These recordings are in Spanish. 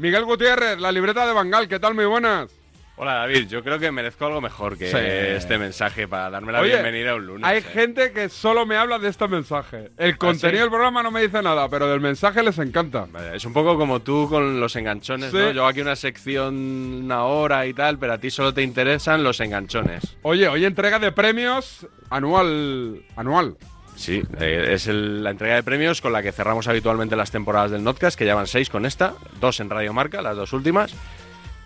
Miguel Gutiérrez, la libreta de Bangal, ¿qué tal? Muy buenas. Hola David, yo creo que merezco algo mejor que Sí. este mensaje para darme la Oye, bienvenida un lunes. Hay eh. gente que solo me habla de este mensaje. El contenido sí? del programa no me dice nada, pero del mensaje les encanta. Es un poco como tú con los enganchones, Sí. ¿no? Yo aquí una sección una hora y tal, pero a ti solo te interesan los enganchones. Oye, hoy entrega de premios anual. Anual. Sí, eh, es el- la entrega de premios con la que cerramos habitualmente las temporadas del Notcast, que llevan seis con esta, dos en Radio Marca, las dos últimas.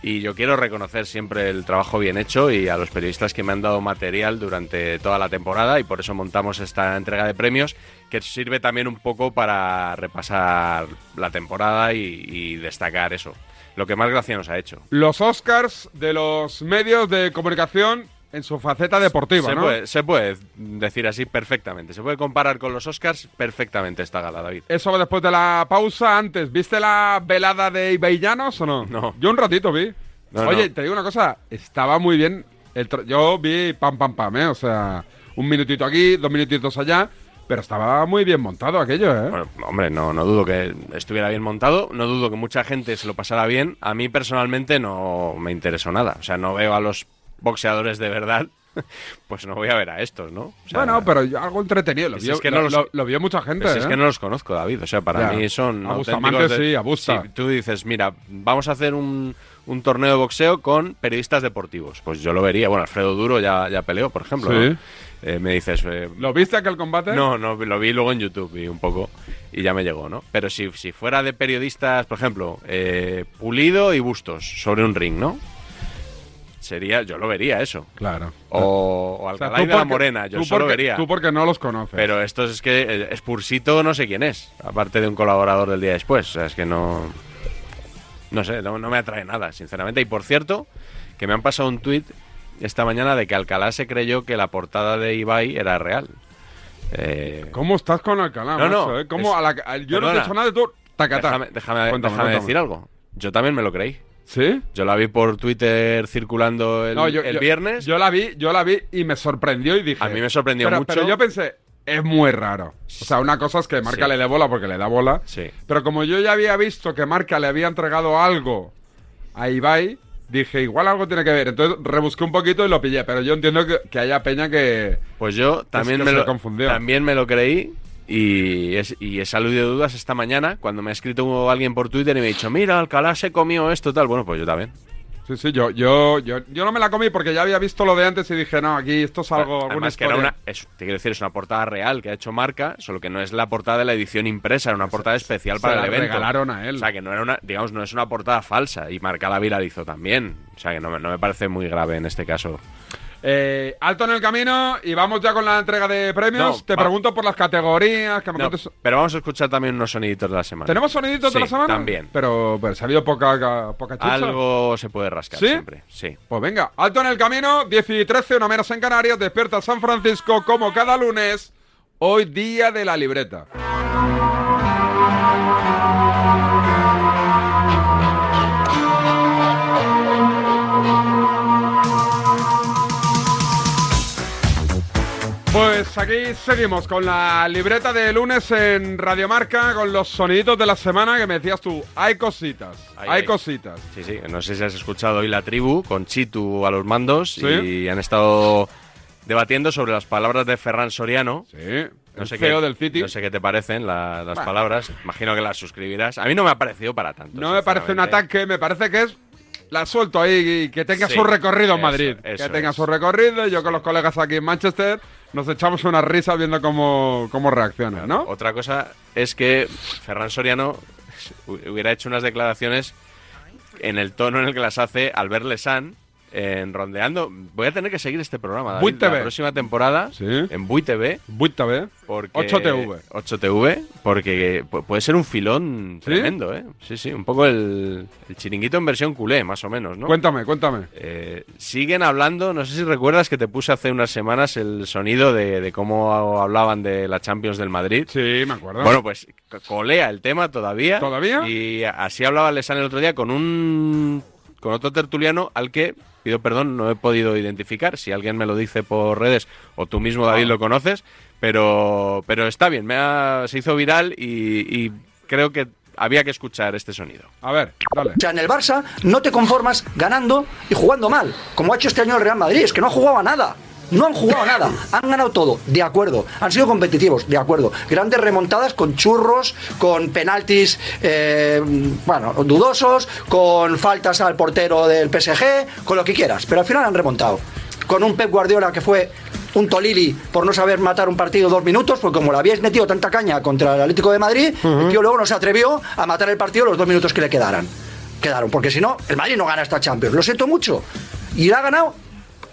Y yo quiero reconocer siempre el trabajo bien hecho y a los periodistas que me han dado material durante toda la temporada y por eso montamos esta entrega de premios que sirve también un poco para repasar la temporada y, y destacar eso, lo que más gracia nos ha hecho. Los Oscars de los medios de comunicación en su faceta deportiva, se, ¿no? puede, se puede decir así perfectamente, se puede comparar con los Oscars perfectamente esta gala, David. Eso va después de la pausa. Antes, ¿viste la velada de Ibeillanos o no? No. Yo un ratito vi. No, Oye, no. te digo una cosa. Estaba muy bien. el yo vi pam, pam, pam, ¿eh? O sea, un minutito aquí, dos minutitos allá. Pero estaba muy bien montado aquello, ¿eh? Bueno, hombre, no, no dudo que estuviera bien montado, no dudo que mucha gente se lo pasara bien. A mí personalmente no me interesó nada. O sea, no veo a los boxeadores de verdad, pues no voy a ver a estos, ¿no? O sea, bueno, pero yo- algo entretenido. Lo, Si vio, es que no lo, los- lo- lo vio mucha gente, pues ¿eh? es que no los conozco, David. O sea, para Ya. mí son. A Bustamante de- sí, a Busta. Si tú dices, mira, vamos a hacer un, un torneo de boxeo con periodistas deportivos. Pues yo lo vería. Bueno, Alfredo Duro ya, ya peleó, por ejemplo. Sí. ¿no? Eh, me dices, eh, ¿Lo viste aquel combate? No, no, lo vi luego en YouTube vi un poco y ya me llegó, ¿no? Pero si, si fuera de periodistas, por ejemplo, eh, Pulido y Bustos sobre un ring, ¿no? Sería, yo lo vería eso. Claro. O, o O sea, Alcalá y de la Morena, yo solo porque- vería. Tú porque no los conoces. Pero estos es que eh, Spursito no sé quién es, aparte de un colaborador del día después. O sea, es que no. No sé, no, no me atrae nada, sinceramente. Y por cierto, que me han pasado un tuit esta mañana de que Alcalá se creyó que la portada de Ibai era real. Eh, ¿Cómo estás con Alcalá, No, no, eh? ¿Cómo es- a la- a- yo no te he hecho nada de tú. Tacatá. Déjame, déjame, déjame decir algo. Yo también me lo creí. ¿Sí? Yo la vi por Twitter circulando el, No, yo- el yo- viernes. Yo la vi, yo la vi y me sorprendió y dije. A mí me sorprendió pero, mucho. Pero yo pensé, es muy raro. O sea, una cosa es que Marca Sí. le dé bola porque le da bola. Sí. Pero como yo ya había visto que Marca le había entregado algo a Ibai, dije, igual algo tiene que ver. Entonces rebusqué un poquito y lo pillé. Pero yo entiendo que, que haya peña que. Pues yo también, que me se lo, confundió. también me lo creí y, es, y he salido de dudas esta mañana cuando me ha escrito alguien por Twitter y me ha dicho, mira, Alcalá se comió esto, tal. Bueno, pues yo también. Sí, sí, yo, yo, yo, yo no me la comí porque ya había visto lo de antes y dije, no, aquí esto es algo, alguna Además que era una, es- te quiero decir, es una portada real que ha hecho Marca, solo que no es la portada de la edición impresa, era una portada especial se para la el evento. regalaron a él. O sea, que no era una, digamos, no es una portada falsa y Marca la viralizó también. O sea, que no, no me parece muy grave en este caso. Eh, alto en el camino y vamos ya con la entrega de premios. No, Te pregunto por las categorías, que me No, cuentes- pero vamos a escuchar también unos soniditos de la semana. ¿Tenemos soniditos de la semana? también. Pero, pero se ha habido poca, poca chucha. Algo se puede rascar ¿Sí? siempre. Sí. Pues venga, alto en el camino, 10 y 13, una menos en Canarias, despierta San Francisco como cada lunes, hoy día de la libreta. Pues aquí seguimos con la libreta de lunes en Radiomarca, con los soniditos de la semana que me decías tú. Hay cositas, hay cositas. Sí, sí. No sé si has escuchado hoy la tribu con Chitu a los mandos Sí. y han estado debatiendo sobre las palabras de Ferran Soriano. Sí, No sé qué, del City. No sé qué te parecen la- las Bueno. palabras. Imagino que las suscribirás. A mí no me ha parecido para tanto. No me parece un ataque, me parece que es. La suelto ahí y que tenga Sí, su recorrido en Madrid. eso que tenga es. su recorrido. Yo con los colegas aquí en Manchester nos echamos una risa viendo cómo, cómo reacciona, ¿no? Otra cosa es que Ferran Soriano hubiera hecho unas declaraciones en el tono en el que las hace Albert Lesan en Rondeando. Voy a tener que seguir este programa, David, TV. la próxima temporada Sí. en Bui TV. Buita, ¿eh? Porque, 8TV. 8TV, porque pu- puede ser un filón ¿Sí? tremendo, ¿eh? Sí, sí, un poco el, el chiringuito en versión culé, más o menos, ¿no? Cuéntame, cuéntame. Eh, siguen hablando, no sé si recuerdas que te puse hace unas semanas el sonido de, de cómo hablaban de la Champions del Madrid. Sí, me acuerdo. Bueno, pues co- colea el tema todavía. ¿Todavía? Y así hablaba Lesan el otro día con un con otro tertuliano al que pido perdón, no he podido identificar. Si alguien me lo dice por redes o tú mismo, David, lo conoces. Pero, pero está bien, me ha- se hizo viral y, y creo que había que escuchar este sonido. A ver, dale. O sea, en el Barça no te conformas ganando y jugando mal, como ha hecho este año el Real Madrid, es que no ha jugado a nada. No han jugado nada, han ganado todo, de acuerdo. Han sido competitivos, de acuerdo. Grandes remontadas con churros, con penaltis, eh, bueno, dudosos, con faltas al portero del PSG, con lo que quieras. Pero al final han remontado. Con un Pep Guardiola que fue un Tolili por no saber matar un partido dos minutos, porque como le habíais metido tanta caña contra el Atlético de Madrid, el tío luego no se atrevió a matar el partido los dos minutos que le quedaran. Quedaron, porque si no, el Madrid no gana esta Champions. Lo siento mucho. Y la ha ganado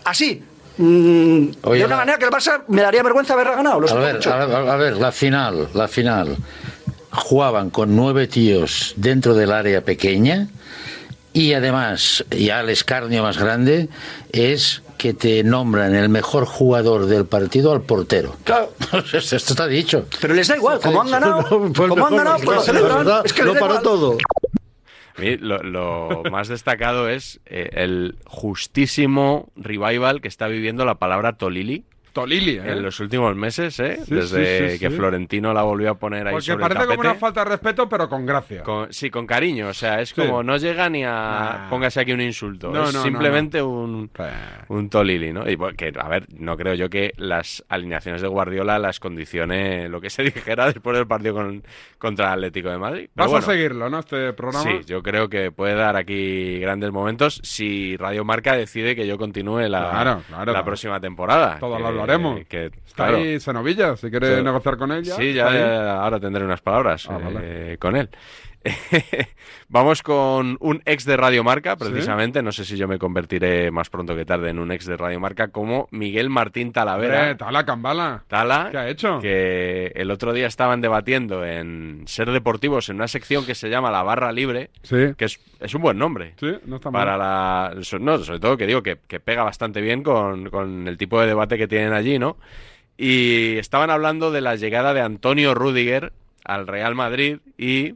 así. Oye, de una la- manera que el Barça me daría vergüenza haberla ganado. Lo A ver, a ver, a ver, la final, la final. Jugaban con nueve tíos dentro del área pequeña y además, ya el escarnio más grande es que te nombran el mejor jugador del partido al portero. Claro. Esto está dicho. Pero les da igual, como han ganado, como han ganado, pues celebran. Es que da igual. todo. Lo más destacado es eh, el justísimo revival que está viviendo la palabra Tolili Tolili, ¿eh? en los últimos meses, ¿eh? Sí, Desde sí, sí, que. Florentino la volvió a poner ahí Porque sobre parece el como una falta de respeto, pero con gracia. Con- sí, con cariño, o sea, es como no llega ni a póngase aquí un insulto, No, es no, no, simplemente un un Tolili, ¿no? Y bueno, que a ver, no creo yo que las alineaciones de Guardiola las condicione lo que se dijera después del partido con, contra el Atlético de Madrid. Pero Vas bueno, a seguirlo, ¿no? Este programa. Sí, yo creo que puede dar aquí grandes momentos si Radio Marca decide que yo continúe la, Claro, claro, la próxima temporada. Todo Que- hablaremos. Que, Está claro, ahí Senovilla, si quieres negociar con él ya. Sí, ya, ahora tendré unas palabras Ah, vale. eh, con él. Vamos con un ex de Radio Marca, precisamente. No sé si yo me convertiré más pronto que tarde en un ex de Radio Marca, como Miguel Martín Talavera. Tala Cambala. Tala, ¿Qué ha hecho? que el otro día estaban debatiendo en Ser Deportivos en una sección que se llama La Barra Libre, Sí. que es, es un buen nombre. Sí, no está mal. Para la. No, sobre todo que digo que, que pega bastante bien con, con el tipo de debate que tienen allí, ¿no? Y estaban hablando de la llegada de Antonio Rudiger al Real Madrid y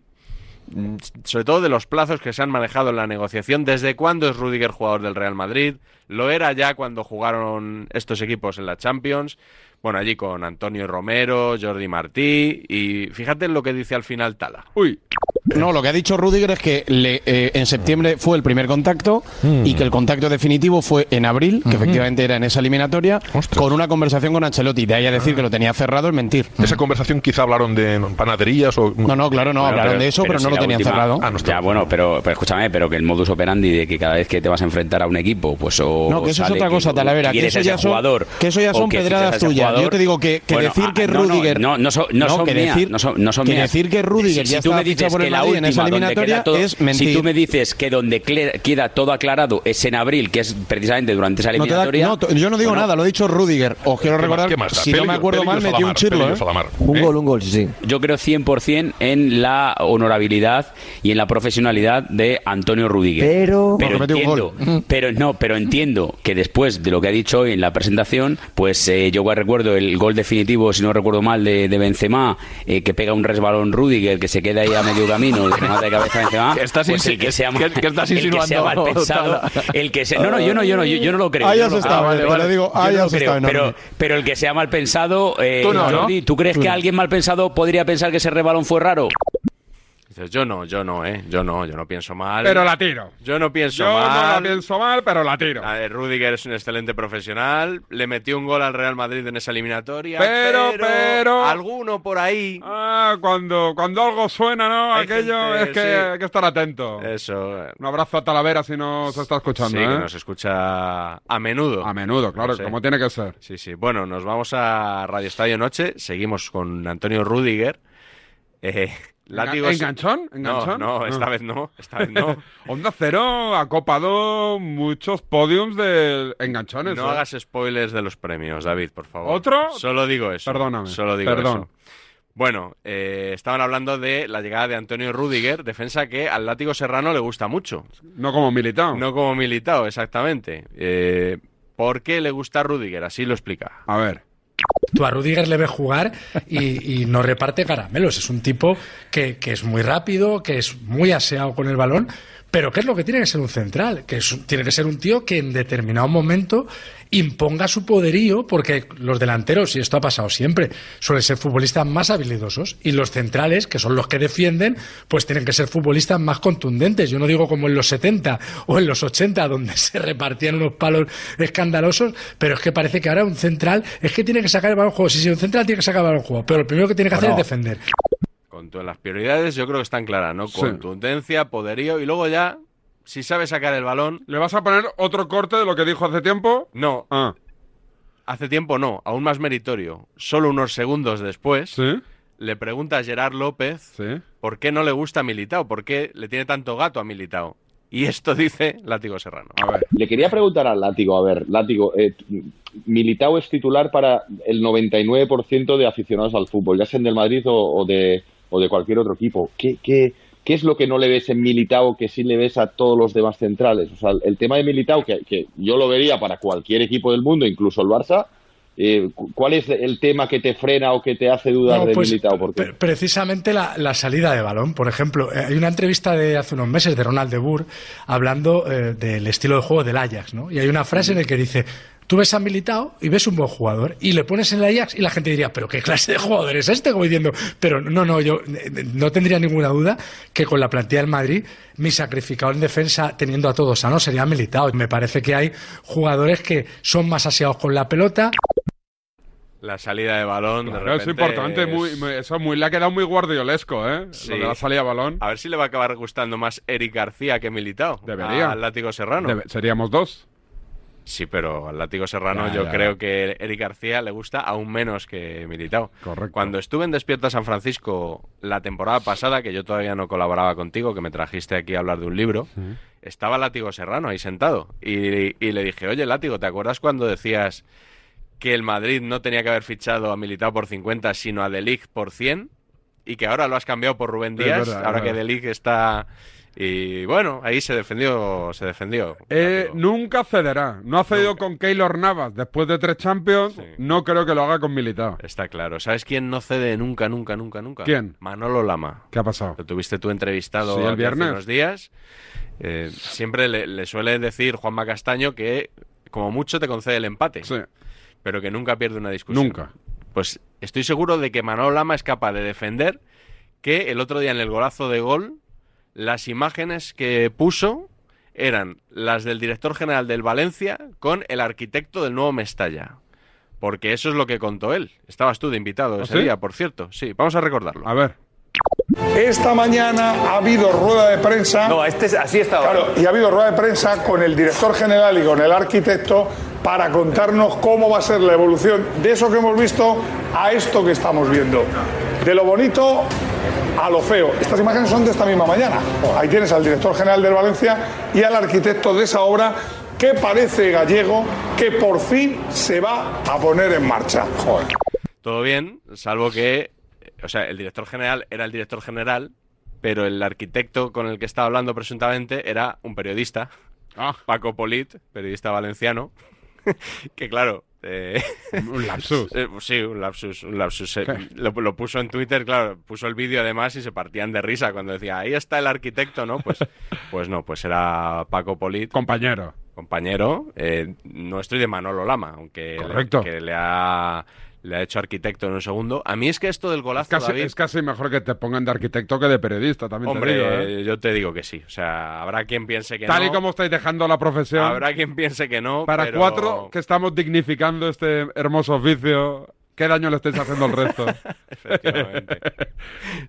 sobre todo de los plazos que se han manejado en la negociación. ¿Desde cuándo es Rudiger jugador del Real Madrid? Lo era ya cuando jugaron estos equipos en la Champions. Bueno, allí con Antonio Romero, Jordi Martí y fíjate en lo que dice al final Tala. Uy, No, lo que ha dicho Rudiger es que le- eh, en septiembre fue el primer contacto y que el contacto definitivo fue en abril, que efectivamente era en esa eliminatoria, Ostras. con una conversación con Ancelotti. De ahí a decir que lo tenía cerrado es mentir. Esa conversación quizá hablaron de panaderías o... No, no, claro, no, Bueno, hablaron de eso, pero, no lo tenían última- cerrado. Ah, no está. Ya, bueno, pero, pero escúchame, pero que el modus operandi de que cada vez que te vas a enfrentar a un equipo, pues o. No, que eso es otra cosa, Talavera, que quieres eso ya son- jugador, que eso ya son que pedradas tuyas. jugador. Yo te digo que- que decir que ah, no, no, Rudiger- No, no, son, no son que decir- no son, que mías. decir que Rudiger ya tú está me fichado dices por el que la Madrid en esa última, donde eliminatoria queda todo- es mentir. Si tú me dices que donde queda todo aclarado es en abril, que es precisamente durante esa No te da- eliminatoria. no, to- yo no digo bueno, nada, lo ha dicho Rudiger. Os quiero ¿Qué más- recordar, más si no me acuerdo mal, metió un chirlo. ¿eh? Un ¿Eh? gol, un gol, sí, sí. Yo creo 100% en la honorabilidad y en la profesionalidad de Antonio Rudiger. Pero- pero un entiendo, gol. pero no, pero entiendo que después de lo que ha dicho hoy en la presentación, pues eh, yo recuerdo el gol definitivo, si no recuerdo mal, de, de Benzema, eh, que pega un resbalón Rudiger, que se queda ahí a medio camino, que mata de cabeza a Benzema. ¿Qué estás pues el que sea, qué- qué estás el que sea mal pensado, Tala? el que sea, no, no, yo no, yo no, yo, yo no lo creo. Ahí has estado, lo digo, ahí has estado, pero, pero el que sea mal pensado, eh, Tú no, ¿no? Jordi, ¿tú crees que alguien mal pensado podría pensar que ese rebalón fue raro? Dices, yo no, yo no, ¿eh? Yo no, yo no pienso mal. pero la tiro. Yo no pienso Yo no la mal. pienso mal, pero la tiro. A ver, Rudiger es un excelente profesional. Le metió un gol al Real Madrid en esa eliminatoria. Pero, pero- Alguno por ahí. Ah, cuando, cuando algo suena, ¿no? Hay Aquello gente, es que sí. hay que estar atento. Eso. eh, Un abrazo a Talavera si no se está escuchando, sí, ¿eh? que nos escucha a menudo. A menudo, claro, No sé. como tiene que ser. Sí, sí. Bueno, nos vamos a Radio Estadio Noche. Seguimos con Antonio Rudiger. Eh, látigos. ¿Enganchón? ¿Enganchón? No, no, esta vez no. Esta vez no. Onda Cero ha copado muchos podiums de enganchones. No ¿eh? hagas spoilers de los premios, David, por favor. ¿Otro? Solo digo eso. Perdóname, Solo digo perdón. eso. Bueno, eh, estaban hablando de la llegada de Antonio Rudiger, defensa que al látigo serrano le gusta mucho. No como militado. No como militado, exactamente. Eh, ¿Por qué le gusta Rudiger? Así lo explica. A ver. Tú a Rudiger le ves jugar y, y no reparte caramelos. Es un tipo que, que es muy rápido, que es muy aseado con el balón, pero ¿qué es lo que tiene que ser un central? Que es tiene que ser un tío que en determinado momento imponga su poderío, porque los delanteros, y esto ha pasado siempre, suelen ser futbolistas más habilidosos, y los centrales, que son los que defienden, pues tienen que ser futbolistas más contundentes. Yo no digo como en los 70 o en los 80, donde se repartían unos palos escandalosos, pero es que parece que ahora un central es que tiene que sacar el balón juego. Sí, sí, un central tiene que sacar el balón juego, pero lo primero que tiene que hacer es defender. Con todas las prioridades yo creo que están claras, ¿no? Sí. Contundencia, poderío y luego ya, si sabe sacar el balón, ¿Le vas a poner otro corte de lo que dijo hace tiempo? no, Ah, hace tiempo no, aún más meritorio. Solo unos segundos después, ¿sí? le pregunta a Gerard López Sí. por qué no le gusta Militao, por qué le tiene tanto gato a Militao. Y esto dice Látigo Serrano. A ver. Le quería preguntar al Látigo, a ver, Látigo, eh, Militao es titular para el 99% de aficionados al fútbol, ya sean del Madrid o, o de, o de cualquier otro equipo. ¿Qué, qué, qué es lo que no le ves en Militao que sí le ves a todos los demás centrales? O sea, el, tema de Militao, que, que yo lo vería para cualquier equipo del mundo, incluso el Barça, eh, cu- ¿cuál es el tema que te frena o que te hace dudar No, de pues, Militao? Porque... pre- precisamente la, la salida de balón. Por ejemplo, eh, hay una entrevista de hace unos meses de Ronald de Boer hablando eh, del estilo de juego del Ajax, ¿no? Y hay una frase en la que dice, tú ves a Militao y ves un buen jugador y le pones en el Ajax y la gente diría, pero qué clase de jugador es este, como diciendo, pero no, no, yo eh, no tendría ninguna duda que con la plantilla del Madrid mi sacrificado en defensa teniendo a todos sanos sería Militao. Me parece que hay jugadores que son más aseados con la pelota, La salida de balón, de Claro, es importante. es- Muy, muy- eso muy, le ha quedado muy guardiolesco, ¿eh? Sí. Lo de la salida de balón. A ver si le va a acabar gustando más Eric García que Militao. Debería. Al Látigo Serrano. Debe- seríamos dos. Sí, pero al Látigo Serrano Ya, yo ya. creo que Eric García le gusta aún menos que Militao. Correcto. Cuando estuve en Despierta San Francisco la temporada pasada, que yo todavía no colaboraba contigo, que me trajiste aquí a hablar de un libro, estaba Látigo Serrano ahí sentado. Y, y le dije, oye, Látigo, ¿te acuerdas cuando decías que el Madrid no tenía que haber fichado a Militao por 50, sino a De Ligt por 100? Y que ahora lo has cambiado por Rubén Díaz, verdad, ahora que verdad. De Ligt está... Y bueno, ahí se defendió, se defendió. Eh, nunca cederá. No ha cedido con Keylor Navas después de tres Champions. Sí. No creo que lo haga con Militao. Está claro. ¿Sabes quién no cede nunca, nunca, nunca, nunca? ¿Quién? Manolo Lama. ¿Qué ha pasado? Lo tuviste tú entrevistado Sí, el aquí hace unos días. Eh, siempre le, le suele decir Juanma Castaño que como mucho te concede el empate, Sí, pero que nunca pierde una discusión. nunca. Pues estoy seguro de que Manolo Lama es capaz de defender que el otro día en el golazo de gol las imágenes que puso eran las del director general del Valencia con el arquitecto del nuevo Mestalla. Porque eso es lo que contó él. Estabas tú de invitado ¿Ah, ese sí? día, por cierto. Sí, vamos a recordarlo. A ver. Esta mañana ha habido rueda de prensa. No, este es- así estaba. Claro, y ha habido rueda de prensa con el director general y con el arquitecto para contarnos cómo va a ser la evolución de eso que hemos visto a esto que estamos viendo. De lo bonito a lo feo. Estas imágenes son de esta misma mañana. Ahí tienes al director general del Valencia y al arquitecto de esa obra que parece gallego que por fin se va a poner en marcha. Joder. Todo bien, salvo que, o sea, el director general era el director general, pero el arquitecto con el que estaba hablando presuntamente era un periodista, Ah, Paco Polit, periodista valenciano, que claro... eh, un lapsus. eh, sí, un lapsus, un lapsus. eh, lo, lo puso en Twitter, claro, puso el vídeo además y se partían de risa cuando decía, ahí está el arquitecto, ¿no? Pues, pues no, pues era Paco Polit, Compañero. compañero eh, nuestro y de Manolo Lama, aunque Correcto. que le ha, le ha hecho arquitecto en un segundo. A mí es que esto del golazo, Casi, David, es casi mejor que te pongan de arquitecto que de periodista, también hombre, te digo, ¿eh? yo te digo que sí. O sea, habrá quien piense que Tal no. y como estáis dejando la profesión. Habrá quien piense que no. Para pero- cuatro que estamos dignificando este hermoso oficio, ¿qué daño le estáis haciendo al resto? Efectivamente.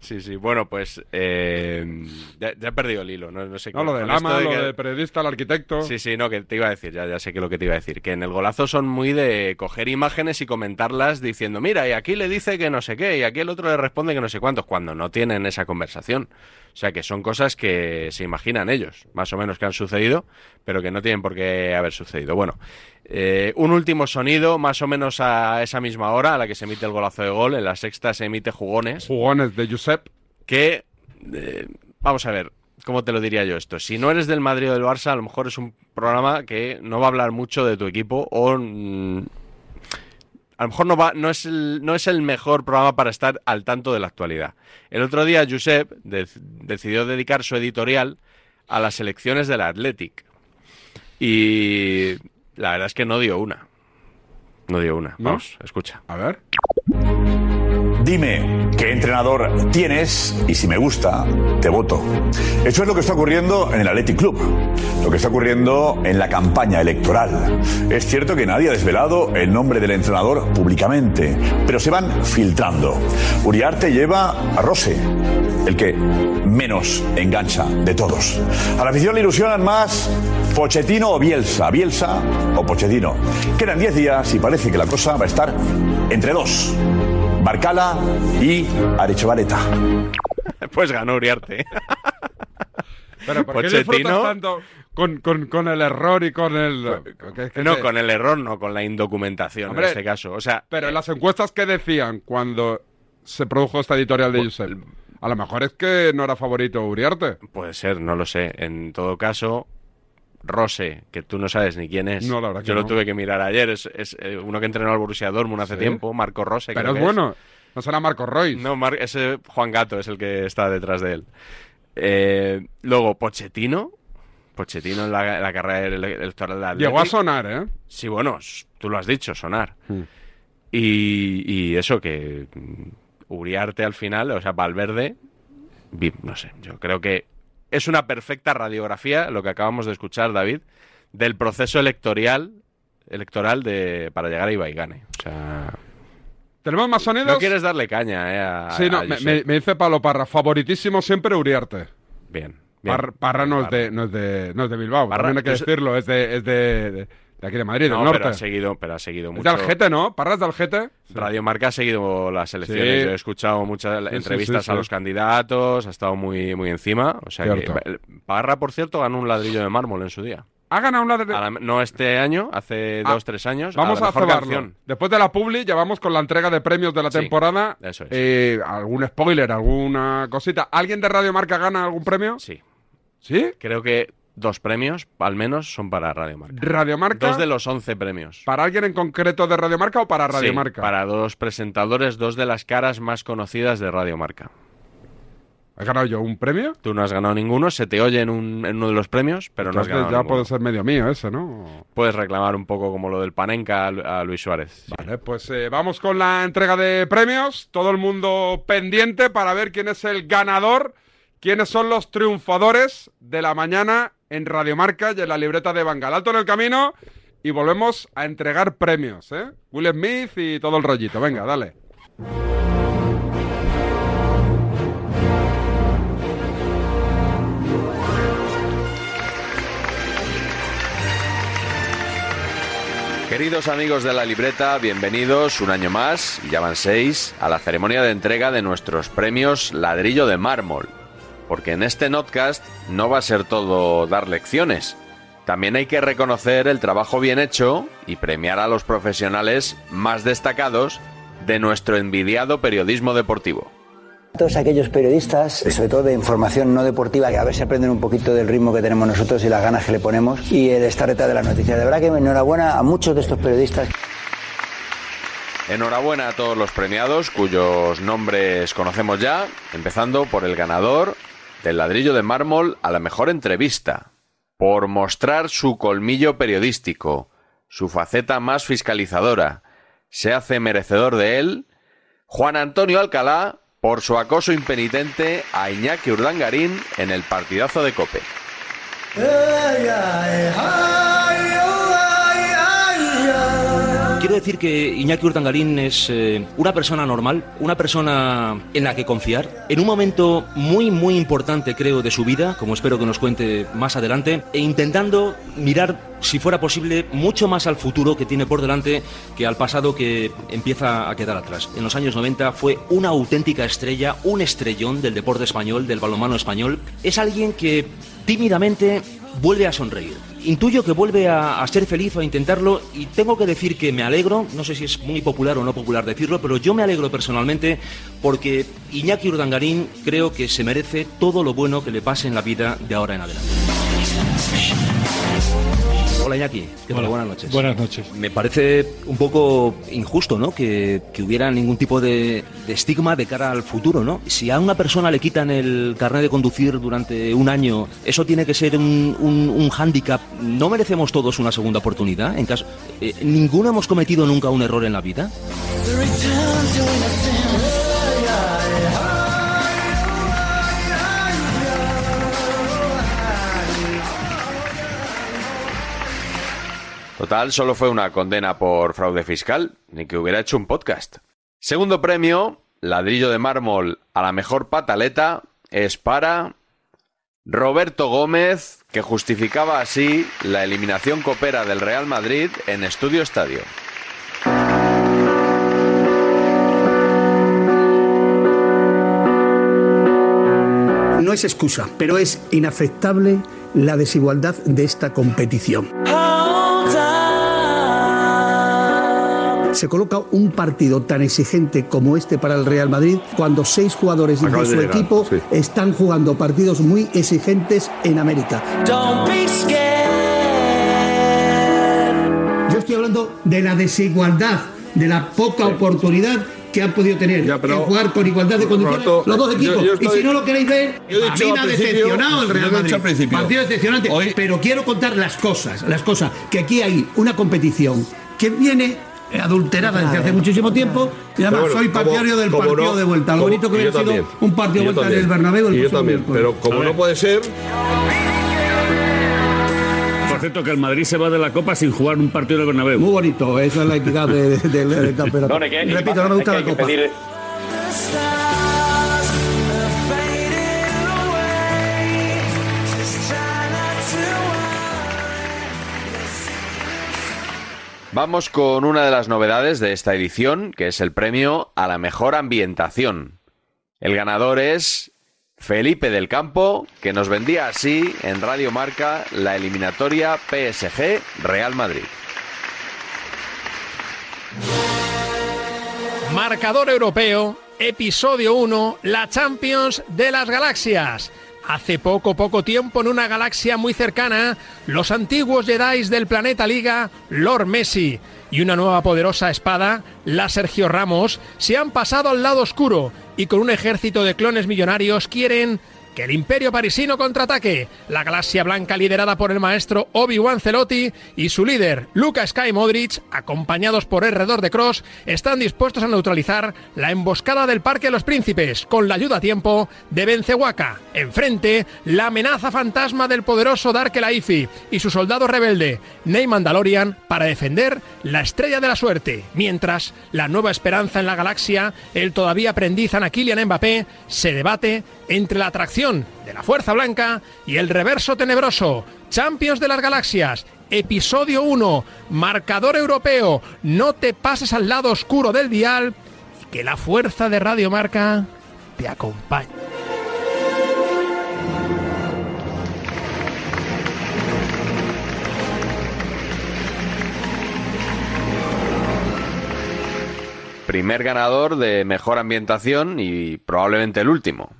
Sí, sí. Bueno, pues eh, ya, ya he perdido el hilo. No, no sé no, lo de con esto Lama, de lo que- de periodista, el arquitecto. Sí, sí, no, que te iba a decir, ya, ya sé que lo que te iba a decir, que en el golazo son muy de coger imágenes y comentarlas diciendo, mira, y aquí le dice que no sé qué, y aquí el otro le responde que no sé cuántos, cuando no tienen esa conversación. O sea, que son cosas que se imaginan ellos, más o menos que han sucedido, pero que no tienen por qué haber sucedido. Bueno, eh, un último sonido, más o menos a esa misma hora a la que se emite el golazo de gol, en la sexta se emite Jugones, Jugones de Josep. que, eh, vamos a ver, ¿cómo te lo diría yo esto? Si no eres del Madrid o del Barça, a lo mejor es un programa que no va a hablar mucho de tu equipo o mm, a lo mejor no, va, no, es el, no es el mejor programa para estar al tanto de la actualidad. El otro día Josep de- decidió dedicar su editorial a las elecciones del Athletic. Y la verdad es que no dio una. No dio una. ¿No? Vamos, escucha. A ver. Dime qué entrenador tienes y si me gusta, te voto. Eso es lo que está ocurriendo en el Athletic Club, lo que está ocurriendo en la campaña electoral. Es cierto que nadie ha desvelado el nombre del entrenador públicamente, pero se van filtrando. Uriarte lleva a Rose, el que menos engancha de todos. A la afición le ilusionan más Pochettino o Bielsa, Bielsa o Pochettino. Quedan 10 días y parece que la cosa va a estar entre dos. Barcala y Arechovaleta. Pues ganó Uriarte. Pero ¿por qué Pochettino- tanto con, con, con el error y con el... que es que No, con el error, no, con la indocumentación Hombre, en este caso. O sea, Pero en las encuestas que decían cuando se produjo esta editorial de Josep, a lo mejor es que no era favorito Uriarte. Puede ser, no lo sé. En todo caso, Rose, que tú no sabes ni quién es. No, la verdad que Yo lo no. tuve que mirar ayer. Es, es, eh, uno que entrenó al Borussia Dortmund hace Sí. tiempo, Marco Rose. Pero creo es que bueno. No será Marco Royce. No, Mar- ese Juan Gato es el que está detrás de él. Eh, luego, Pochettino. Pochettino en la, en la carrera ele- electoral de Llegó a sonar, ¿eh? Sí, bueno, tú lo has dicho, sonar. Hmm. Y, y eso, que mm, Uriarte al final, o sea, Valverde, no sé, yo creo que es una perfecta radiografía, lo que acabamos de escuchar, David, del proceso electoral, electoral de, para llegar a Ibaigane. O sea, ¿Tenemos más sonidos? no quieres darle caña, ¿eh? a- Sí, no, a me, dice Pablo Parra, favoritísimo siempre Uriarte. Bien. bien. Par- Parra no es, de, no, es de, no es de Bilbao, Parra, también hay que decirlo, es de, es de, de- de aquí de Madrid, No, del norte. pero ha seguido, pero ha seguido es mucho. de Algete, ¿no? Parra es de Algete. Radio Marca ha seguido las elecciones. Sí. Yo he escuchado muchas Sí, entrevistas a los candidatos, ha estado muy, muy encima. O sea que Parra, por cierto, ganó un ladrillo de mármol en su día. Ha ganado de... A la- no este año, hace Ah, dos, tres años. Vamos a, canción. Después de la publi, ya vamos con la entrega de premios de la temporada. eso es. Eh, ¿Algún spoiler, alguna cosita? ¿Alguien de Radio Marca gana algún premio? Sí. ¿Sí? Creo que dos premios, al menos, son para Radio Marca. ¿Radio Marca? Dos de los once premios. ¿Para alguien en concreto de Radio Marca o para Radio Sí, Marca? Para dos presentadores, dos de las caras más conocidas de Radio Marca. ¿He ganado yo un premio? Tú no has ganado ninguno, se te oye en, un- en uno de los premios, pero no has ganado ya ninguno. puede ser medio mío ese, ¿no? Puedes reclamar un poco como lo del Panenka a Luis Suárez. Vale, pues eh, vamos con la entrega de premios. Todo el mundo pendiente para ver quién es el ganador, quiénes son los triunfadores de la mañana en Radio Marca y en la libreta de Bangal. Alto en el camino y volvemos a entregar premios, ¿eh? Will Smith y todo el rollito. Venga, dale. Queridos amigos de la libreta, bienvenidos un año más, ya van seis, a la ceremonia de entrega de nuestros premios Ladrillo de Mármol. Porque en este notcast no va a ser todo dar lecciones. También hay que reconocer el trabajo bien hecho y premiar a los profesionales más destacados de nuestro envidiado periodismo deportivo. Todos aquellos periodistas, sobre todo de información no deportiva, que a ver si aprenden un poquito del ritmo que tenemos nosotros y las ganas que le ponemos y el estar detrás de las noticias. De verdad que enhorabuena a muchos de estos periodistas. Enhorabuena a todos los premiados cuyos nombres conocemos ya, empezando por el ganador del ladrillo de mármol a la mejor entrevista, por mostrar su colmillo periodístico, su faceta más fiscalizadora. Se hace merecedor de él Juan Antonio Alcalá por su acoso impenitente a Iñaki Urdangarín en el partidazo de Cope. Quiero decir que Iñaki Urdangarín es eh, una persona normal, una persona en la que confiar, en un momento muy, muy importante, creo, de su vida, como espero que nos cuente más adelante, e intentando mirar, si fuera posible, mucho más al futuro que tiene por delante que al pasado que empieza a quedar atrás. En los años 90 fue una auténtica estrella, un estrellón del deporte español, del balonmano español. Es alguien que tímidamente vuelve a sonreír. Intuyo que vuelve a, ser feliz o a intentarlo y tengo que decir que me alegro, no sé si es muy popular o no popular decirlo, pero yo me alegro personalmente porque Iñaki Urdangarín creo que se merece todo lo bueno que le pase en la vida de ahora en adelante. Hola Iñaki, ¿qué tal? Buenas noches. Buenas noches. Me parece un poco injusto, ¿no? Que, que hubiera ningún tipo de, de estigma de cara al futuro, ¿no? Si a una persona le quitan el carnet de conducir durante un año, eso tiene que ser un, un, un hándicap. ¿No merecemos todos una segunda oportunidad? En caso, eh, ¿Ninguno hemos cometido nunca un error en la vida? Total, solo fue una condena por fraude fiscal, ni que hubiera hecho un podcast. Segundo premio, ladrillo de mármol a la mejor pataleta, es para Roberto Gómez, que justificaba así la eliminación copera del Real Madrid en Estudio Estadio. No es excusa, pero es inaceptable la desigualdad de esta competición. Se coloca un partido tan exigente como este para el Real Madrid cuando seis jugadores de su de llegar, equipo sí. están jugando partidos muy exigentes en América. Yo estoy hablando de la desigualdad, de la poca oportunidad que han podido tener pero- en jugar con igualdad de condiciones Roberto, los dos equipos. yo y estoy- si no lo queréis ver, a mí me ha decepcionado el Real Madrid. al. Partido decepcionante. Pero quiero contar las cosas, las cosas. Que aquí hay una competición que viene adulterada desde hace muchísimo tiempo y además bueno, soy partidario como- del como partido no- de vuelta. Lo como- bonito que hubiera sido también. un partido de vuelta también. del Bernabéu. el Y yo próximo también, miércoles. pero como no puede ser, Por cierto, que el Madrid se va de la Copa sin jugar un partido del Bernabéu. Muy bonito, esa es la equidad de- de- del campeonato. No, no, que- Repito, no me gusta es la que copa. pedir- Vamos con una de las novedades de esta edición, que es el premio a la mejor ambientación. El ganador es Felipe del Campo, que nos vendía así en Radio Marca la eliminatoria PSG Real Madrid. Marcador europeo, episodio 1, la Champions de las Galaxias. Hace poco, poco tiempo, en una galaxia muy cercana, los antiguos Jedi del planeta Liga, Lord Messi, y una nueva poderosa espada, la Sergio Ramos, se han pasado al lado oscuro y con un ejército de clones millonarios quieren que el imperio parisino contraataque. La galaxia blanca liderada por el maestro Obi-Wan Celotti y su líder Luca Sky Modric, acompañados por Herredor de Cross, están dispuestos a neutralizar la emboscada del Parque de los Príncipes con la ayuda a tiempo de Bencehuaca. Enfrente, la amenaza fantasma del poderoso Dark Elaifi y su soldado rebelde, Ney Mandalorian, para defender la estrella de la suerte. Mientras, la nueva esperanza en la galaxia, el todavía aprendiz Anaquilian Mbappé, se debate entre la atracción de la Fuerza Blanca y el reverso tenebroso. Champions de las Galaxias, episodio 1, marcador europeo. No te pases al lado oscuro del dial, que la fuerza de Radio Marca te acompañe. Primer ganador de mejor ambientación y probablemente el último.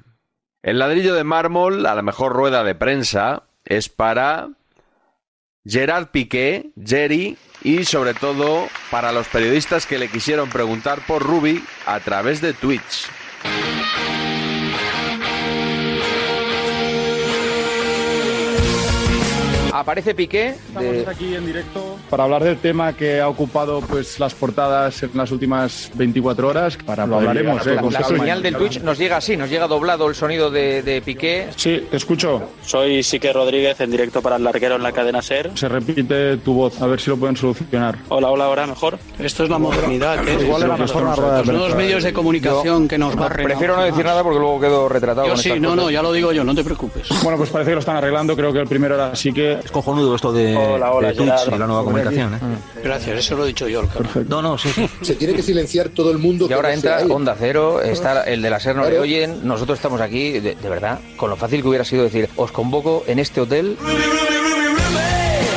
El ladrillo de mármol a la mejor rueda de prensa es para Gerard Piqué, Jerry y sobre todo para los periodistas que le quisieron preguntar por Ruby a través de Twitch. Aparece Piqué. Estamos aquí en directo para hablar del tema que ha ocupado pues las portadas en las últimas 24 horas. Para lo hablaremos. La, eh, la con calma. señal del Twitch nos llega así, nos llega doblado el sonido de, de Piqué. Sí, te escucho. Soy Sique Rodríguez en directo para el larguero en la cadena SER. Se repite tu voz, a ver si lo pueden solucionar. Hola, hola, ahora mejor. Esto es la modernidad, ¿qué es? Igual era mejor una rueda de Los nuevos medios de comunicación que nos barren. Prefiero no decir nada porque luego quedo retratado. Yo con sí, no, cosas. no, ya lo digo yo, no te preocupes. Bueno, pues parece que lo están arreglando. Creo que el primero era así que. Es cojonudo esto de, Hola, hola, de Twitch y la nueva comunicación. ¿eh? Gracias, eso lo he dicho yo, el. No, no, sí, sí. Se tiene que silenciar todo el mundo. Y ahora no entra. Onda Cero, está el de la SER no le Claro. oyen, nosotros estamos aquí, de, de verdad, con lo fácil que hubiera sido decir, os convoco en este hotel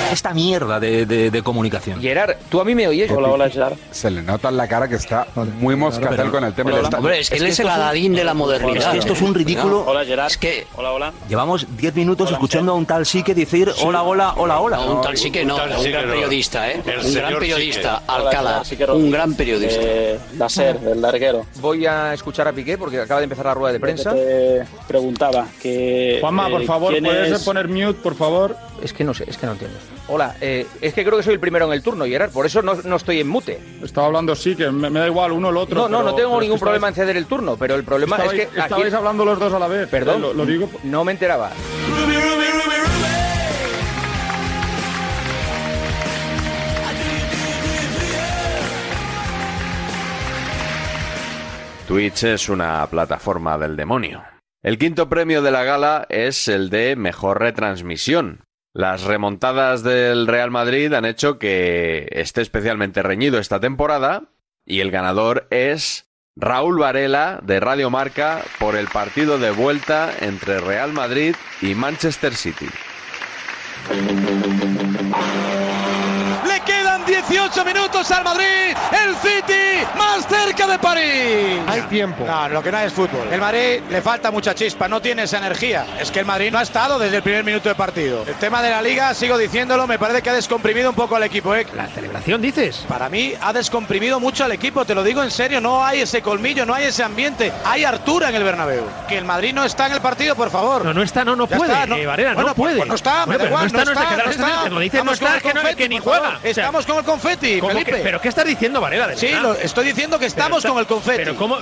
esta mierda de, de- de comunicación. Gerard, ¿tú a mí me oyes? Hola, hola, Gerard. Se le nota en la cara que está muy moscatel pero- con el tema. Hola, Está- Hombre, es que él es el es Aladín de la Es modernidad. que esto es un ridículo. Hola, Gerard. Es que Hola, hola. Llevamos 10 minutos escuchando a un tal Sique decir hola, hola, hola, hola. no, un tal sí que no, tal un sí gran que no. periodista, ¿eh? El Un gran periodista, Sique. Hola, Alcalá, Gerard, sí que un gran periodista. Eh, la SER, el larguero. Voy a escuchar a Piqué porque acaba de empezar la rueda de prensa. Te preguntaba que... Juanma, por eh, favor, ¿quién ¿puedes es- poner mute, por favor? Es que no sé, es que no entiendo. Hola, eh, es que creo que soy el primero en el turno, Gerard, por eso no, no estoy en mute. Estaba hablando sí, que me, me da igual uno o el otro. No, no, pero- no tengo ningún problema en ceder el turno, pero el problema es estabais- que aquí... estabais hablando los dos a la vez. Perdón, Lo, lo digo. no me enteraba. Twitch es una plataforma del demonio. El quinto premio de la gala es el de mejor retransmisión. Las remontadas del Real Madrid han hecho que esté especialmente reñido esta temporada y el ganador es Raúl Varela de Radio Marca por el partido de vuelta entre Real Madrid y Manchester City. Le quedan 18 minutos al Madrid. El City más cerca de París. Hay tiempo. No, lo que no hay es fútbol. El Madrid le falta mucha chispa, no tiene esa energía. Es que el Madrid no ha estado desde el primer minuto de partido. El tema de la liga, sigo diciéndolo, me parece que ha descomprimido un poco al equipo. ¿eh? La celebración, dices. Para mí ha descomprimido mucho al equipo, te lo digo en serio, no hay ese colmillo, no hay ese ambiente. Hay Artura en el Bernabéu. Que el Madrid no está en el partido, por favor. No, no está, no, no Ya puede, está, no. eh, Varela, Bueno, no pues- puede. pues no está, me Bueno, da pero igual, no está, no está, da la no sensación, te lo dice, no está, que no- ni juega. Estamos con el confeti, ¿Cómo Felipe. que- ¿Pero qué estás diciendo, Varela? de Sí, lo- estoy diciendo que estamos con el confeti. Pero ¿cómo?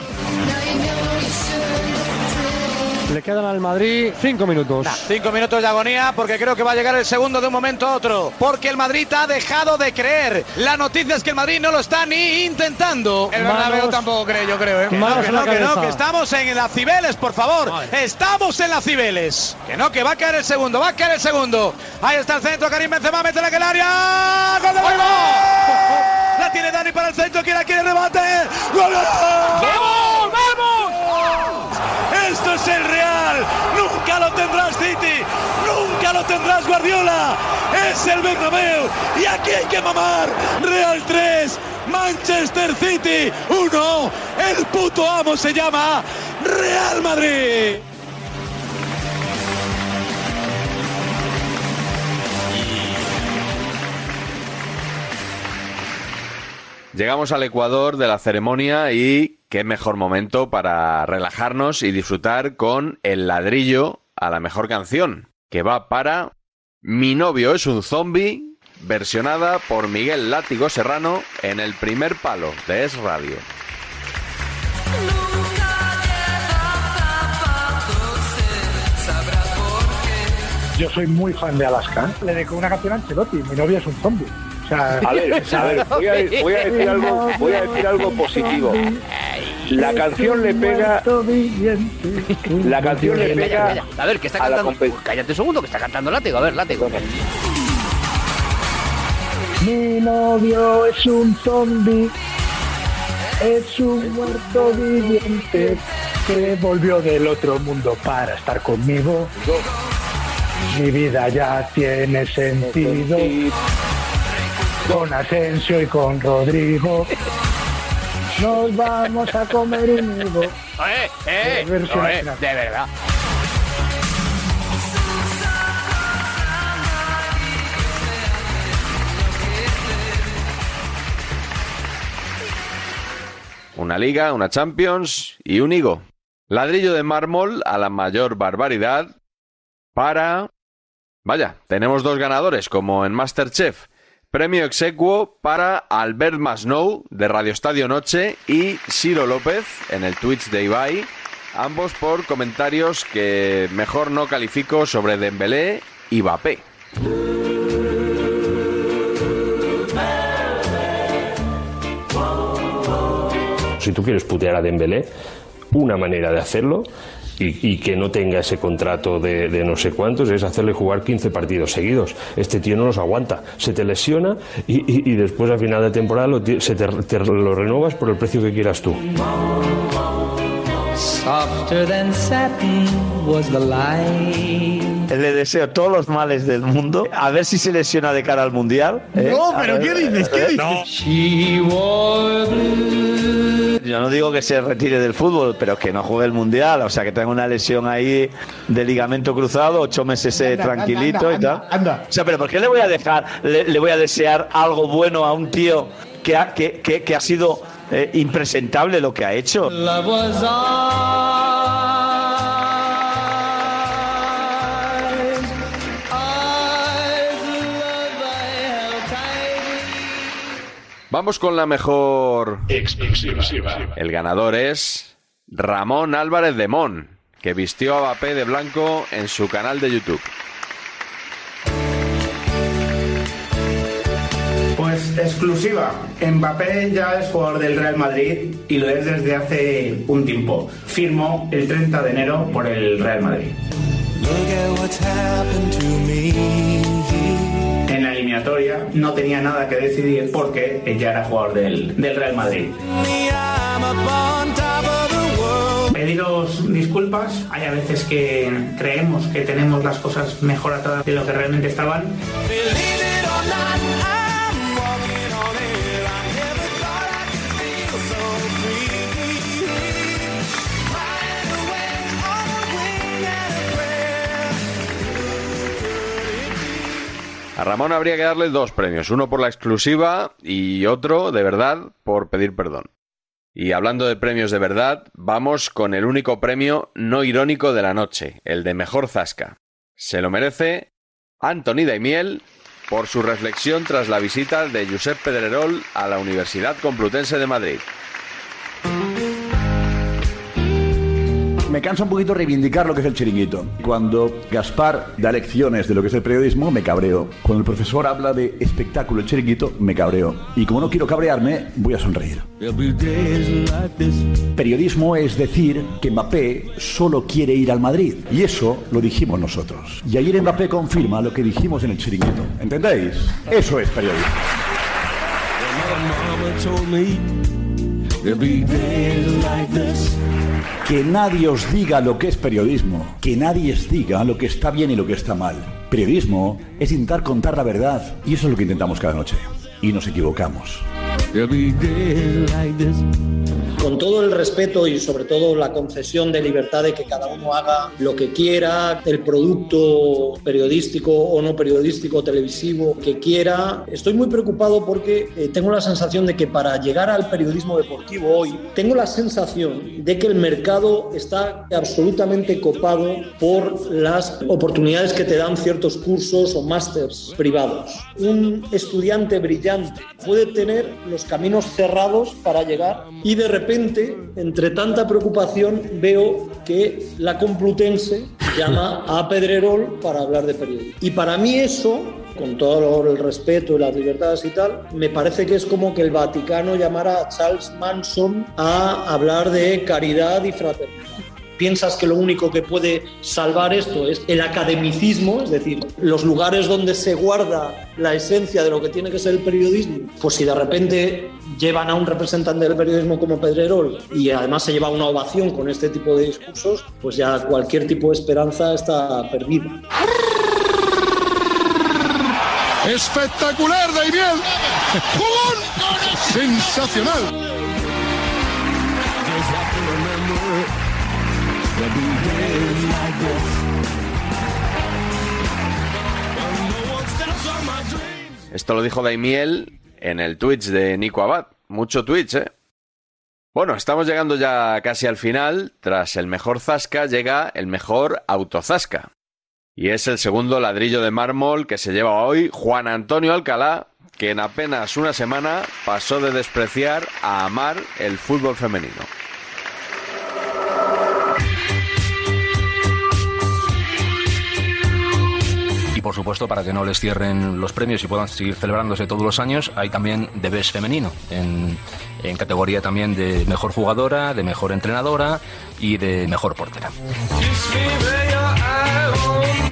Le quedan al Madrid cinco minutos. cinco minutos de agonía porque creo que va a llegar el segundo de un momento a otro. Porque el Madrid ha dejado de creer. La noticia es que el Madrid no lo está ni intentando. El Bernabéu tampoco cree, yo creo. ¿eh? Que no, que no, la que no, que estamos en las Cibeles, por favor. Estamos en las Cibeles. Que no, que va a caer el segundo, va a caer el segundo. Ahí está el centro, Karim Benzema, mete en el área. ¡Gol! La tiene Dani para el centro, que la quiere rebate. ¡Gol! ¡Vamos, vamos! Esto es el Real. Nunca lo tendrás City. Nunca lo tendrás Guardiola. Es el Bernabéu. Y aquí hay que mamar. Real 3. Manchester City 1. El puto amo se llama Real Madrid. Llegamos al Ecuador de la ceremonia y qué mejor momento para relajarnos y disfrutar con El ladrillo a la mejor canción, que va para Mi novio es un zombie, versionada por Miguel Látigo Serrano en el primer palo de Es Radio. Yo soy muy fan de Alaska. Le dedico una canción a Ancelotti. Mi novia es un zombie. O sea, A ver, a ver, voy a, voy a decir algo, voy a decir algo positivo. La canción le pega, la canción le pega. A ver, que está cantando. Cállate un segundo, que está cantando látigo. A ver, látigo. mi novio es un zombie. Es un muerto viviente que volvió del otro mundo para estar conmigo. Mi vida ya tiene sentido. Con Asensio y con Rodrigo. Nos vamos a comer un higo. ¡Eh, eh! De verdad. Una liga, una Champions y un higo. Ladrillo de mármol a la mayor barbaridad para... Vaya, tenemos dos ganadores como en Masterchef. Premio exequo para Albert Masnou de Radio Estadio Noche y Ciro López en el Twitch de Ibai, ambos por comentarios que mejor no califico sobre Dembélé y Mbappé. Si tú quieres putear a Dembélé, una manera de hacerlo y, que no tenga ese contrato de, no sé cuántos es hacerle jugar 15 partidos seguidos. Este tío no los aguanta, se te lesiona y, y- después a final de temporada lo, se lo renuevas por el precio que quieras tú. Softer than satin was the light le deseo todos los males del mundo. A ver si se lesiona de cara al mundial. ¿eh? No, pero ver, ¿qué dices? ¿Qué dices? no. Yo no digo que se retire del fútbol, pero que no juegue el mundial. O sea, que tenga una lesión ahí de ligamento cruzado, ocho meses eh, Anda, tranquilito anda, y tal. anda, anda. O sea, pero ¿por qué le voy a dejar, le, le voy a desear algo bueno a un tío que ha, que, que- que ha sido eh, impresentable lo que ha hecho? Vamos con la mejor Exclusiva. El ganador es Ramón Álvarez de Mon, que vistió a Mbappé de blanco en su canal de YouTube. Pues exclusiva. Mbappé ya es jugador del Real Madrid y lo es desde hace un tiempo. Firmó el 30 de enero por el Real Madrid. No tenía nada que decidir porque ella era jugador del, del Real Madrid. Pediros disculpas, hay a veces que creemos que tenemos las cosas mejor atadas de lo que realmente estaban. A Ramón habría que darle dos premios, uno por la exclusiva y otro, de verdad, por pedir perdón. Y hablando de premios de verdad, vamos con el único premio no irónico de la noche, el de Mejor Zasca. Se lo merece Anthony Daimiel por su reflexión tras la visita de Josep Pedrerol a la Universidad Complutense de Madrid. Me cansa un poquito reivindicar lo que es el chiringuito. Cuando Gaspar da lecciones de lo que es el periodismo, me cabreo. Cuando el profesor habla de espectáculo el chiringuito, me cabreo. Y como no quiero cabrearme, voy a sonreír. Periodismo es decir que Mbappé solo quiere ir al Madrid. Y eso lo dijimos nosotros. Y ayer Mbappé confirma lo que dijimos en el chiringuito. ¿Entendéis? Eso es periodismo. Que nadie os diga lo que es periodismo, que nadie os diga lo que está bien y lo que está mal. Periodismo es intentar contar la verdad y eso es lo que intentamos cada noche. Y nos equivocamos. Con todo el respeto y sobre todo la concesión de libertad de que cada uno haga lo que quiera, el producto periodístico o no periodístico, televisivo que quiera, estoy muy preocupado porque eh, tengo la sensación de que para llegar al periodismo deportivo hoy, tengo la sensación de que el mercado está absolutamente copado por las oportunidades que te dan ciertos cursos o másters privados. Un estudiante brillante puede tener los caminos cerrados para llegar y de repente, entre tanta preocupación, veo que la Complutense llama a Pedrerol para hablar de periodismo. Y para mí eso, con todo el respeto y las libertades y tal, me parece que es como que el Vaticano llamara a Charles Manson a hablar de caridad y fraternidad piensas que lo único que puede salvar esto es el academicismo, es decir, los lugares donde se guarda la esencia de lo que tiene que ser el periodismo, pues si de repente llevan a un representante del periodismo como Pedrerol y además se lleva una ovación con este tipo de discursos, pues ya cualquier tipo de esperanza está perdida. Espectacular, Daimiel. ¡Jugón! Sensacional. Esto lo dijo Daimiel en el Twitch de Nico Abad. Mucho Twitch, ¿eh? Bueno, estamos llegando ya casi al final. Tras el mejor Zasca llega el mejor autozasca. Y es el segundo ladrillo de mármol que se lleva hoy Juan Antonio Alcalá, que en apenas una semana pasó de despreciar a amar el fútbol femenino. Supuesto, para que no les cierren los premios y puedan seguir celebrándose todos los años, hay también de Best femenino, en, en categoría también de mejor jugadora, de mejor entrenadora y de mejor portera.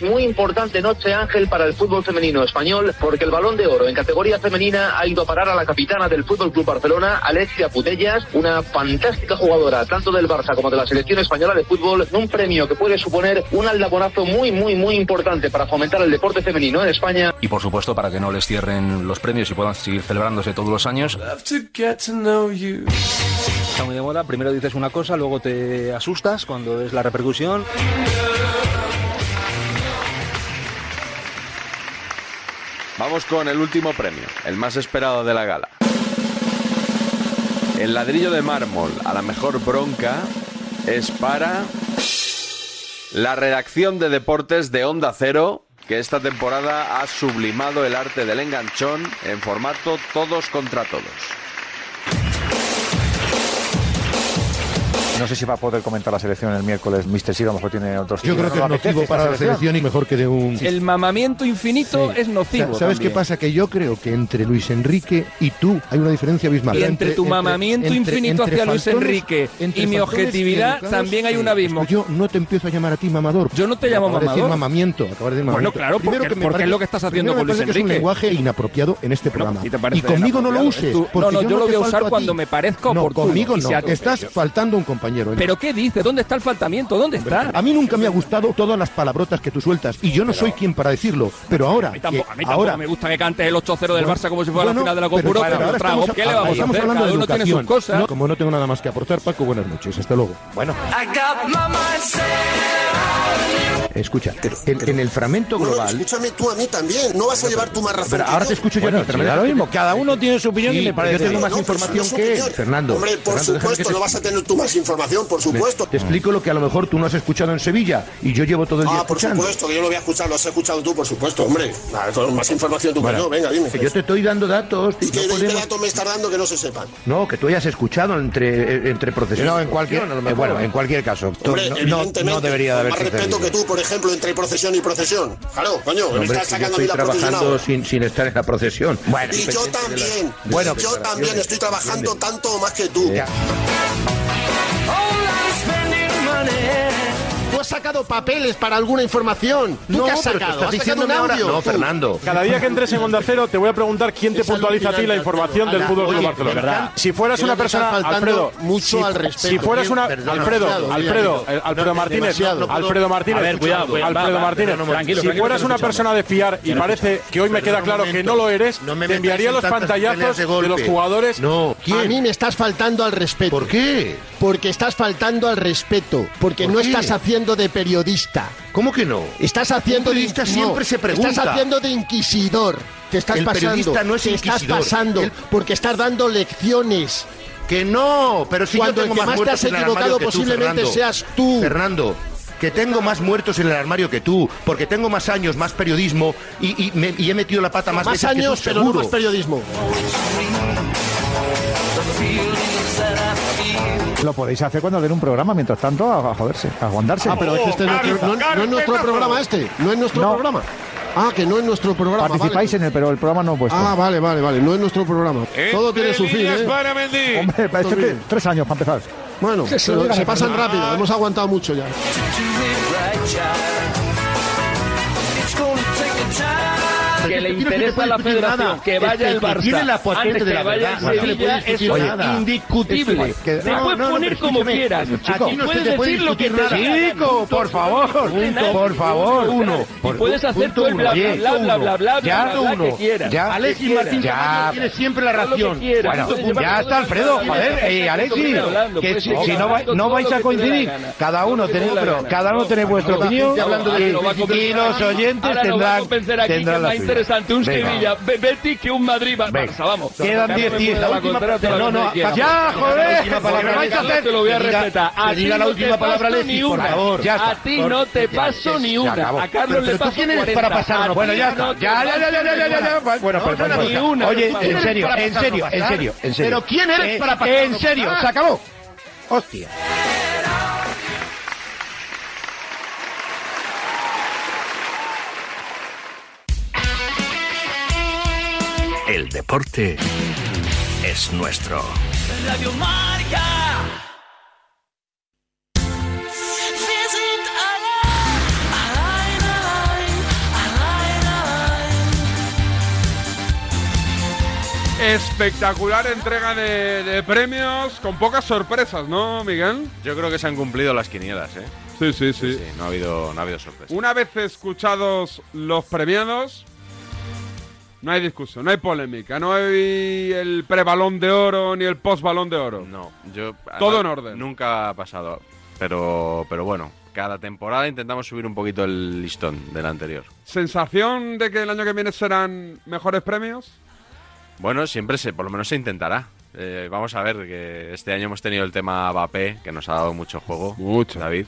Muy importante noche, Ángel, para el fútbol femenino español, porque el balón de oro en categoría femenina ha ido a parar a la capitana del Fútbol Club Barcelona, Alexia Putellas, una fantástica jugadora tanto del Barça como de la selección española de fútbol, un premio que puede suponer un aldabonazo muy, muy, muy importante para fomentar el deporte femenino en España. Y por supuesto, para que no les cierren los premios y puedan seguir celebrándose todos los años. Está muy de moda, primero dices una cosa, luego te asustas cuando es la repercusión. Vamos con el último premio, el más esperado de la gala. El ladrillo de mármol a la mejor bronca es para la redacción de deportes de Onda Cero, que esta temporada ha sublimado el arte del enganchón en formato todos contra todos. No sé si va a poder comentar la selección el miércoles. Mister Siro a lo mejor tiene otros. Yo creo que es nocivo para la selección y mejor que de un. El mamamiento infinito es nocivo. ¿Sabes qué pasa? Que yo creo que entre Luis Enrique y tú hay una diferencia abismal. Y entre, tu mamamiento infinito entre, hacia Luis Enrique y mi objetividad también hay un abismo. Yo no te empiezo a llamar a ti mamador. Yo no te llamo mamador. Decir mamamiento. Acabas de decir mamamiento. Bueno, claro, primero porque, que es lo que estás haciendo con Luis Enrique. Es un lenguaje inapropiado en este programa. y conmigo no lo uses. No, no, yo lo voy a usar cuando me parezca oportuno. No, conmigo no. Estás faltando un compañero. ¿eh? ¿Pero qué dice? ¿Dónde está el faltamiento? ¿Dónde está? A mí nunca me ha gustado todas las palabrotas que tú sueltas y yo no soy quien para decirlo, pero ahora. A mí eh, tampoco, ahora... me gusta que cante el 8-0 del Barça como si fuera bueno, la final de la Copa Europa. Pero, ahora ¿Qué le vamos a hacer? Cada uno tiene sus cosas. Como no tengo nada más que aportar, Paco, buenas noches. Hasta luego. Bueno. Escucha, pero, en, pero, en, el fragmento global. Escúchame tú a mí también. No vas a llevar tu más razón. Pero ahora te escucho yo. Bueno, ahora mismo. Cada uno tiene su opinión y me parece. Yo tengo más información que. Fernando. Hombre, por supuesto, no vas a tener tú más información información, por supuesto. Te explico lo que a lo mejor tú no has escuchado en Sevilla y yo llevo todo el día. Ah, por escuchando. supuesto, que yo lo voy a escuchar, lo has escuchado tú, por supuesto, hombre. Nada, más información tú bueno, que yo, venga, dime. Que yo te estoy dando datos. ¿Y no qué este datos me estás dando que no se sepan? No, que tú hayas escuchado entre, entre procesiones. No, en cualquier, eh, bueno, en cualquier caso. Hombre, no, no, debería de haber Más respeto que tú, por ejemplo, entre procesión y procesión. Claro, coño, hombre, me estás sacando yo estoy a mí la trabajando sin, sin estar en la procesión. Bueno, y yo también. Bueno, yo también estoy trabajando tanto o más que tú. sacado papeles para alguna información. No, qué has sacado? Diciendo sacado un audio? No, Fernando. Cada día que entres en Onda Cero te voy a preguntar quién te puntualiza a ti la información del Fútbol Club Barcelona. Si fueras una persona, Alfredo, mucho al respeto. Si fueras una Alfredo, Alfredo, Alfredo, Martínez, Alfredo Martínez. Cuidado, Alfredo Martínez. tranquilo Si fueras una persona de fiar y parece que hoy me queda claro que no lo eres, te enviaría los pantallazos de los jugadores. No, a mí me estás faltando al respeto. ¿Por qué? Porque estás faltando al respeto, porque no estás haciendo de periodista. ¿Cómo que no? Estás haciendo Un periodista siempre se pregunta. Estás haciendo de inquisidor. Te estás el pasando. Periodista no es te estás pasando porque estás dando lecciones. Que no, pero si Cuando yo más, más te has equivocado posiblemente seas tú. Fernando, que tengo más muertos en el armario que tú, porque tengo más años, más periodismo y, me, he metido la pata más, años, pero no más periodismo. Lo podéis hacer cuando den un programa, mientras tanto, a, joderse, aguantarse. Ah, pero es que este no, es nuestro programa este, no es nuestro programa. Ah, que no es nuestro programa. Participáis en él, pero el programa no es vuestro. Ah, vale, vale, vale. No es nuestro programa. Todo tiene su fin. ¿eh? Tres años para empezar. Bueno, se pasan rápido. Hemos aguantado mucho ya. que le interesa a la federación que vaya el Barça antes que vaya el Sevilla, eso es indiscutible. Te puedes poner como quieras. Aquí puedes decir lo que te Chico, por favor, por favor. Uno. Puedes hacer todo el bla bla bla bla bla que quieras. Alexis Martín tiene siempre la ración. Bueno, ya está Alfredo, joder, eh, Alexis, que si no vais a coincidir, cada uno tenéis cada uno tiene vuestra opinión y los oyentes tendrán la interesante un Sevilla Betis que un Madrid Bar Venga. Vamos. Quedan 10 10 la, última palabra. No, no, ya, joder. La palabra vais a hacer. Te lo voy a respetar. A ti la última palabra Leti, por favor. A ti no te paso ni una. A Carlos le paso quién eres para pasar? Bueno, ya está. Ya, ya, ya, ya, ya, ya. Bueno, perdón. Oye, en serio, en serio, en serio, en serio. Pero quién eres eh, para pasar? En serio, ah. se acabó. Hostia. El deporte es nuestro. Radio Marca. Espectacular entrega de, premios con pocas sorpresas, ¿no, Miguel? Yo creo que se han cumplido las quinielas, ¿eh? Sí, sí, sí. sí, no, ha habido, no ha habido sorpresas. Una vez escuchados los premiados, no hay discusión, no hay polémica, no hay el pre-balón de oro ni el post-balón de oro. No, yo... Todo en orden. Nunca ha pasado. Pero, pero bueno, cada temporada intentamos subir un poquito el listón del anterior. ¿Sensación de que el año que viene serán mejores premios? Bueno, siempre se, por lo menos se intentará. Eh, vamos a ver que este año hemos tenido el tema Mbappé, que nos ha dado mucho juego. Mucho. David.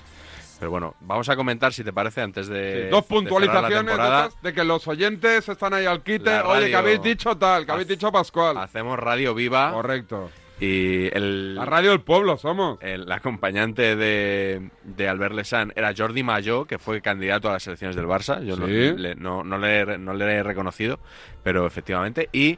Pero bueno, vamos a comentar, si te parece, antes de. Dos cerrar la puntualizaciones de, estas, de que los oyentes están ahí al quite. La Oye, que radio- habéis dicho tal, que habéis dicho Pascual. Hacemos radio viva. Correcto. Y el. La radio del pueblo somos. El acompañante de, de Albert Lesan era Jordi Mayo, que fue candidato a las elecciones del Barça. Yo no, Sí. le, no, no le, no le he reconocido, pero efectivamente. Y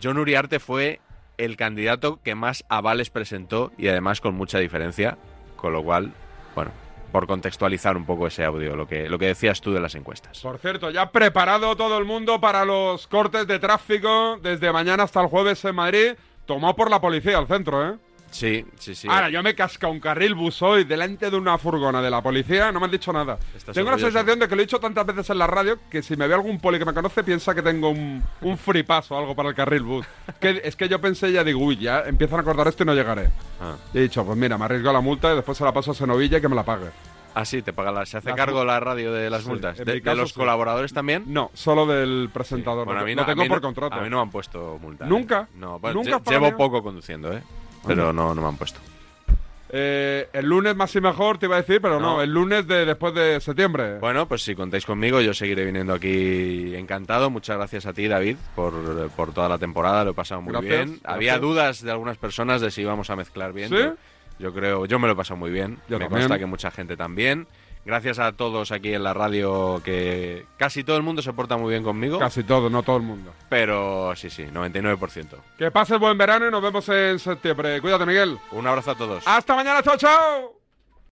John Uriarte fue el candidato que más avales presentó y además con mucha diferencia. Con lo cual, bueno, por contextualizar un poco ese audio, lo que, lo que decías tú de las encuestas. Por cierto, ya preparado todo el mundo para los cortes de tráfico desde mañana hasta el jueves en Madrid. Tomado por la policía al centro, ¿eh? Sí, sí, sí. Ahora, yo me casca un carril bus hoy delante de una furgona de la policía, no me han dicho nada. Estás tengo la sensación de que lo he dicho tantas veces en la radio que si me ve algún poli que me conoce piensa que tengo un, un free pass o algo para el carril bus. que, es que yo pensé ya, digo, uy, ya empiezan a acordar esto y no llegaré. Ah. Y he dicho, pues mira, me arriesgo a la multa y después se la paso a Senovilla y que me la pague. Ah, sí, te paga la, se hace cargo la radio de las Sí, multas. ¿De, los sí. colaboradores también? No, solo del presentador. Bueno, a lo no, a tengo por contrato. A mí no me han puesto multa. ¿eh? ¿Nunca? No, bueno, ¿Nunca lle- llevo poco conduciendo, ¿eh? Pero no, no me han puesto. Eh, el lunes más y mejor te iba a decir, pero no, No. el lunes de después de septiembre. Bueno, pues si contáis conmigo, yo seguiré viniendo aquí encantado. Muchas gracias a ti, David, por, por toda la temporada. Lo he pasado muy Gracias, bien. gracias. Había dudas de algunas personas de si íbamos a mezclar bien. ¿Sí? Yo, yo creo, yo me lo he pasado muy bien. Yo me también. consta que mucha gente también. Gracias a todos aquí en la radio, que casi todo el mundo se porta muy bien conmigo. Casi todo, no todo el mundo. Pero sí, sí, 99%. Que pases buen verano y nos vemos en septiembre. Cuídate, Miguel. Un abrazo a todos. Hasta mañana, chao, chao.